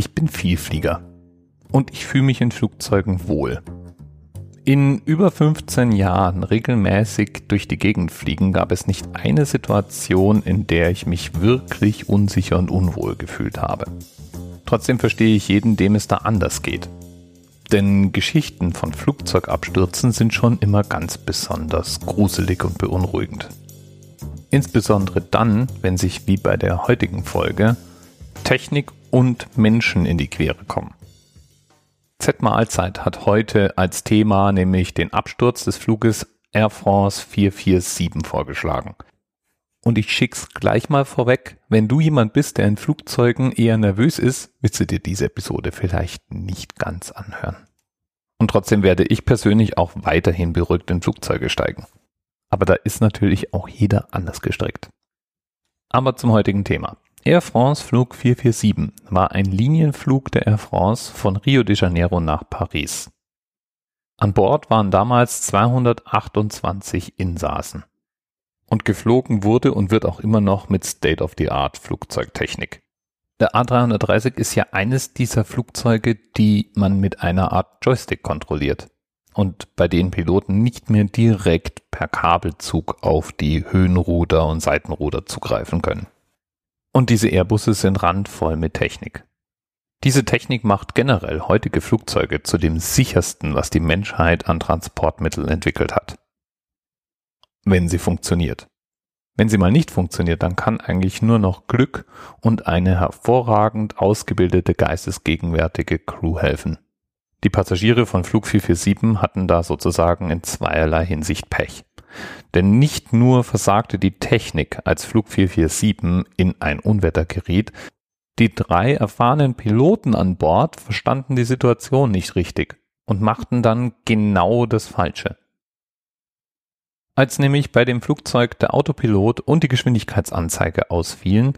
Ich bin Vielflieger. Und ich fühle mich in Flugzeugen wohl. In über 15 Jahren regelmäßig durch die Gegend fliegen gab es nicht eine Situation, in der ich mich wirklich unsicher und unwohl gefühlt habe. Trotzdem verstehe ich jeden, dem es da anders geht. Denn Geschichten von Flugzeugabstürzen sind schon immer ganz besonders gruselig und beunruhigend. Insbesondere dann, wenn sich wie bei der heutigen Folge Technik und Menschen in die Quere kommen. Z Mahlzeit hat heute als Thema nämlich den Absturz des Fluges Air France 447 vorgeschlagen. Und ich schick's gleich mal vorweg, wenn du jemand bist, der in Flugzeugen eher nervös ist, willst du dir diese Episode vielleicht nicht ganz anhören. Und trotzdem werde ich persönlich auch weiterhin beruhigt in Flugzeuge steigen. Aber da ist natürlich auch jeder anders gestrickt. Aber zum heutigen Thema. Air France Flug 447 war ein Linienflug der Air France von Rio de Janeiro nach Paris. An Bord waren damals 228 Insassen. Und geflogen wurde und wird auch immer noch mit State-of-the-Art Flugzeugtechnik. Der A330 ist ja eines dieser Flugzeuge, die man mit einer Art Joystick kontrolliert und bei denen Piloten nicht mehr direkt per Kabelzug auf die Höhenruder und Seitenruder zugreifen können. Und diese Airbusse sind randvoll mit Technik. Diese Technik macht generell heutige Flugzeuge zu dem sichersten, was die Menschheit an Transportmitteln entwickelt hat. Wenn sie funktioniert. Wenn sie mal nicht funktioniert, dann kann eigentlich nur noch Glück und eine hervorragend ausgebildete geistesgegenwärtige Crew helfen. Die Passagiere von Flug 447 hatten da sozusagen in zweierlei Hinsicht Pech. Denn nicht nur versagte die Technik, als Flug 447 in ein Unwetter geriet, die drei erfahrenen Piloten an Bord verstanden die Situation nicht richtig und machten dann genau das Falsche. Als nämlich bei dem Flugzeug der Autopilot und die Geschwindigkeitsanzeige ausfielen,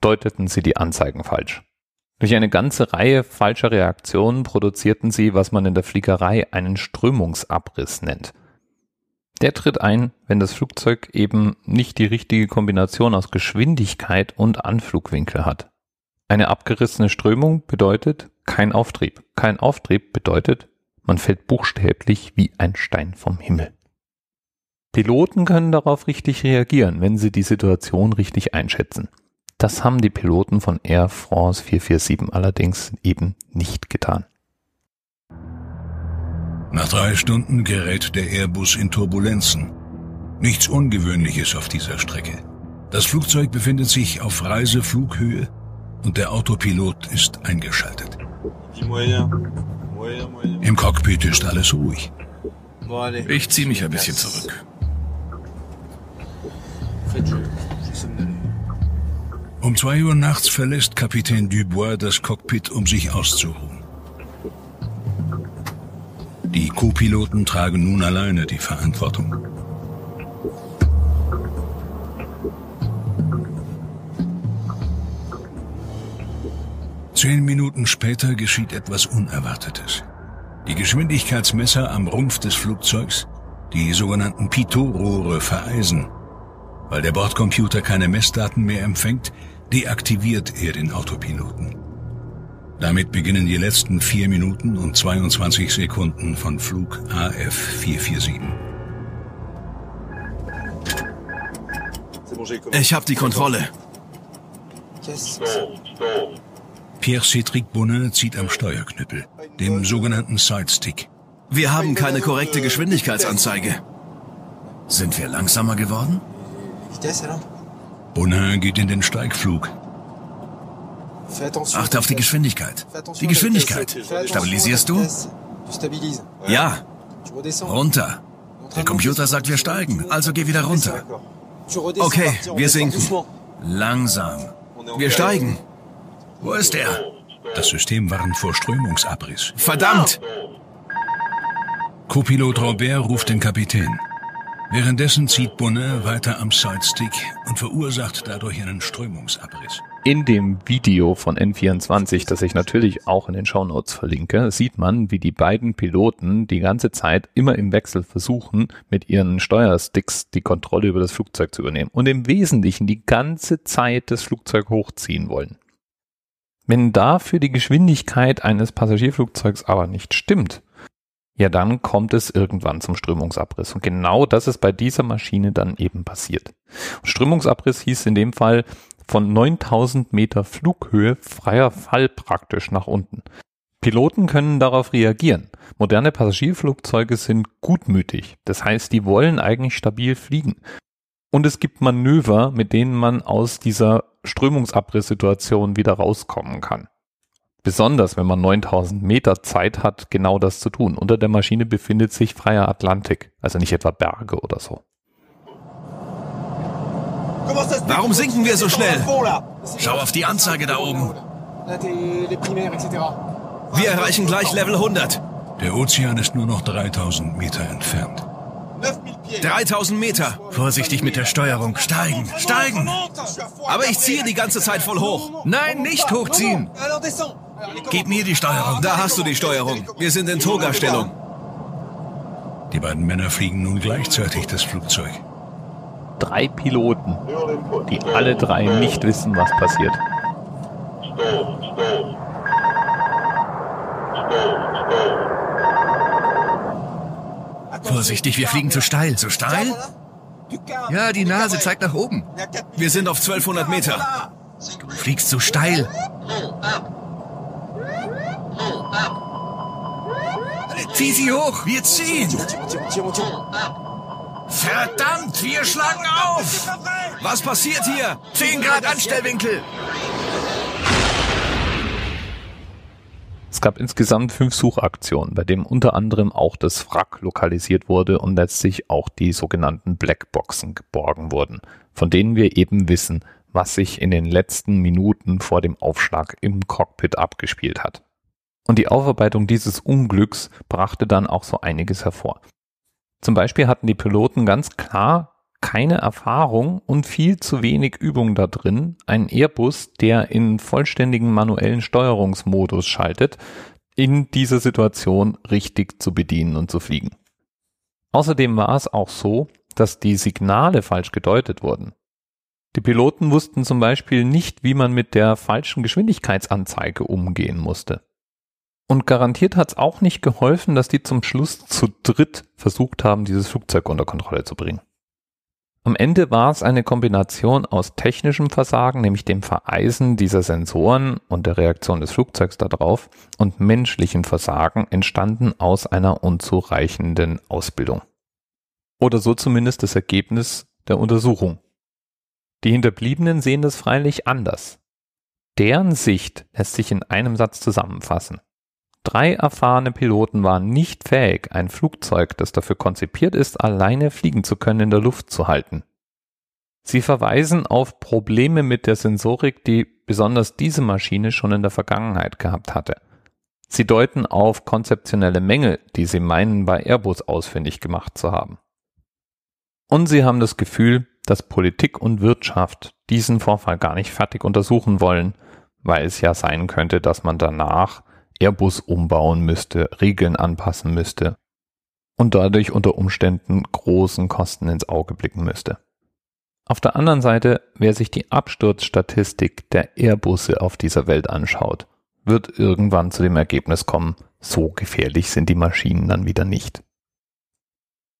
deuteten sie die Anzeigen falsch. Durch eine ganze Reihe falscher Reaktionen produzierten sie, was man in der Fliegerei einen Strömungsabriss nennt. Der tritt ein, wenn das Flugzeug eben nicht die richtige Kombination aus Geschwindigkeit und Anflugwinkel hat. Eine abgerissene Strömung bedeutet kein Auftrieb. Kein Auftrieb bedeutet, man fällt buchstäblich wie ein Stein vom Himmel. Piloten können darauf richtig reagieren, wenn sie die Situation richtig einschätzen. Das haben die Piloten von Air France 447 allerdings eben nicht getan. Nach drei Stunden gerät der Airbus in Turbulenzen. Nichts Ungewöhnliches auf dieser Strecke. Das Flugzeug befindet sich auf Reiseflughöhe und der Autopilot ist eingeschaltet. Im Cockpit ist alles ruhig. Ich ziehe mich ein bisschen zurück. Um zwei Uhr nachts verlässt Kapitän Dubois das Cockpit, um sich auszuruhen. Co-Piloten tragen nun alleine die Verantwortung. Zehn Minuten später geschieht etwas Unerwartetes. Die Geschwindigkeitsmesser am Rumpf des Flugzeugs, die sogenannten Pitot-Rohre, vereisen. Weil der Bordcomputer keine Messdaten mehr empfängt, deaktiviert er den Autopiloten. Damit beginnen die letzten vier Minuten und 22 Sekunden von Flug AF 447. Ich habe die Kontrolle. Pierre-Cédric Bonnin zieht am Steuerknüppel, dem sogenannten Sidestick. Wir haben keine korrekte Geschwindigkeitsanzeige. Sind wir langsamer geworden? Bonnin geht in den Steigflug. Achte auf die Geschwindigkeit. Die Geschwindigkeit. Stabilisierst du? Ja. Runter. Der Computer sagt, wir steigen, also geh wieder runter. Okay, wir sinken. Langsam. Wir steigen. Wo ist er? Das System warnt vor Strömungsabriss. Verdammt! Copilot Robert ruft den Kapitän. Währenddessen zieht Bonnet weiter am Sidestick und verursacht dadurch einen Strömungsabriss. In dem Video von N24, das ich natürlich auch in den Shownotes verlinke, sieht man, wie die beiden Piloten die ganze Zeit immer im Wechsel versuchen, mit ihren Steuersticks die Kontrolle über das Flugzeug zu übernehmen und im Wesentlichen die ganze Zeit das Flugzeug hochziehen wollen. Wenn dafür die Geschwindigkeit eines Passagierflugzeugs aber nicht stimmt, ja dann kommt es irgendwann zum Strömungsabriss. Und genau das ist bei dieser Maschine dann eben passiert. Strömungsabriss hieß in dem Fall von 9000 Meter Flughöhe freier Fall praktisch nach unten. Piloten können darauf reagieren. Moderne Passagierflugzeuge sind gutmütig. Das heißt, die wollen eigentlich stabil fliegen. Und es gibt Manöver, mit denen man aus dieser Strömungsabriss-Situation wieder rauskommen kann. Besonders wenn man 9000 Meter Zeit hat, genau das zu tun. Unter der Maschine befindet sich freier Atlantik, also nicht etwa Berge oder so. Warum sinken wir so schnell? Schau auf die Anzeige da oben. Wir erreichen gleich Level 100. Der Ozean ist nur noch 3000 Meter entfernt. 3000 Meter. Vorsichtig mit der Steuerung. Steigen, steigen. Aber ich ziehe die ganze Zeit voll hoch. Nein, nicht hochziehen. Gib mir die Steuerung. Da hast du die Steuerung. Wir sind in Toga-Stellung. Die beiden Männer fliegen nun gleichzeitig das Flugzeug. Drei Piloten, die alle drei nicht wissen, was passiert. Vorsichtig, wir fliegen zu steil. Zu steil? Ja, die Nase zeigt nach oben. Wir sind auf 1200 Meter. Du fliegst zu steil. Zieh sie hoch, wir ziehen. Verdammt, wir schlagen auf. Was passiert hier? 10 Grad Anstellwinkel. Es gab insgesamt fünf Suchaktionen, bei denen unter anderem auch das Wrack lokalisiert wurde und letztlich auch die sogenannten Blackboxen geborgen wurden, von denen wir eben wissen, was sich in den letzten Minuten vor dem Aufschlag im Cockpit abgespielt hat. Und die Aufarbeitung dieses Unglücks brachte dann auch so einiges hervor. Zum Beispiel hatten die Piloten ganz klar keine Erfahrung und viel zu wenig Übung da drin, einen Airbus, der in vollständigen manuellen Steuerungsmodus schaltet, in dieser Situation richtig zu bedienen und zu fliegen. Außerdem war es auch so, dass die Signale falsch gedeutet wurden. Die Piloten wussten zum Beispiel nicht, wie man mit der falschen Geschwindigkeitsanzeige umgehen musste. Und garantiert hat es auch nicht geholfen, dass die zum Schluss zu dritt versucht haben, dieses Flugzeug unter Kontrolle zu bringen. Am Ende war es eine Kombination aus technischem Versagen, nämlich dem Vereisen dieser Sensoren und der Reaktion des Flugzeugs darauf, und menschlichem Versagen entstanden aus einer unzureichenden Ausbildung. Oder so zumindest das Ergebnis der Untersuchung. Die Hinterbliebenen sehen das freilich anders. Deren Sicht lässt sich in einem Satz zusammenfassen. Drei erfahrene Piloten waren nicht fähig, ein Flugzeug, das dafür konzipiert ist, alleine fliegen zu können, in der Luft zu halten. Sie verweisen auf Probleme mit der Sensorik, die besonders diese Maschine schon in der Vergangenheit gehabt hatte. Sie deuten auf konzeptionelle Mängel, die sie meinen, bei Airbus ausfindig gemacht zu haben. Und sie haben das Gefühl, dass Politik und Wirtschaft diesen Vorfall gar nicht fertig untersuchen wollen, weil es ja sein könnte, dass man danach Airbus umbauen müsste, Regeln anpassen müsste und dadurch unter Umständen großen Kosten ins Auge blicken müsste. Auf der anderen Seite, wer sich die Absturzstatistik der Airbusse auf dieser Welt anschaut, wird irgendwann zu dem Ergebnis kommen, so gefährlich sind die Maschinen dann wieder nicht.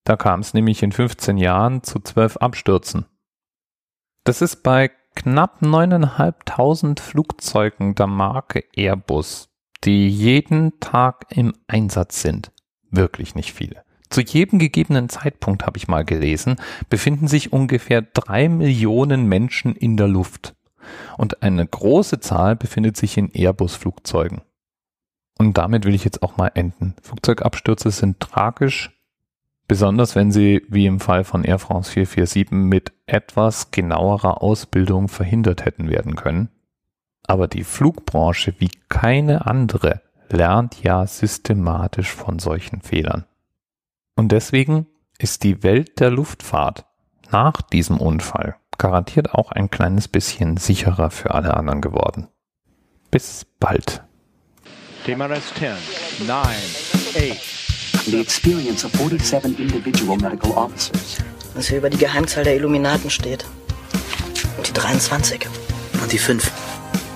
Da kam es nämlich in 15 Jahren zu 12 Abstürzen. Das ist bei knapp 9.500 Flugzeugen der Marke Airbus die jeden Tag im Einsatz sind. Wirklich nicht viele. Zu jedem gegebenen Zeitpunkt, habe ich mal gelesen, befinden sich ungefähr drei Millionen Menschen in der Luft. Und eine große Zahl befindet sich in Airbus-Flugzeugen. Und damit will ich jetzt auch mal enden. Flugzeugabstürze sind tragisch, besonders wenn sie, wie im Fall von Air France 447, mit etwas genauerer Ausbildung verhindert hätten werden können. Aber die Flugbranche wie keine andere lernt ja systematisch von solchen Fehlern. Und deswegen ist die Welt der Luftfahrt nach diesem Unfall garantiert auch ein kleines bisschen sicherer für alle anderen geworden. Bis bald. TMRS 10, 9, 8. The experience of 47 individual medical officers. Was hier über die Geheimzahl der Illuminaten steht. Und die 23. Und die 5.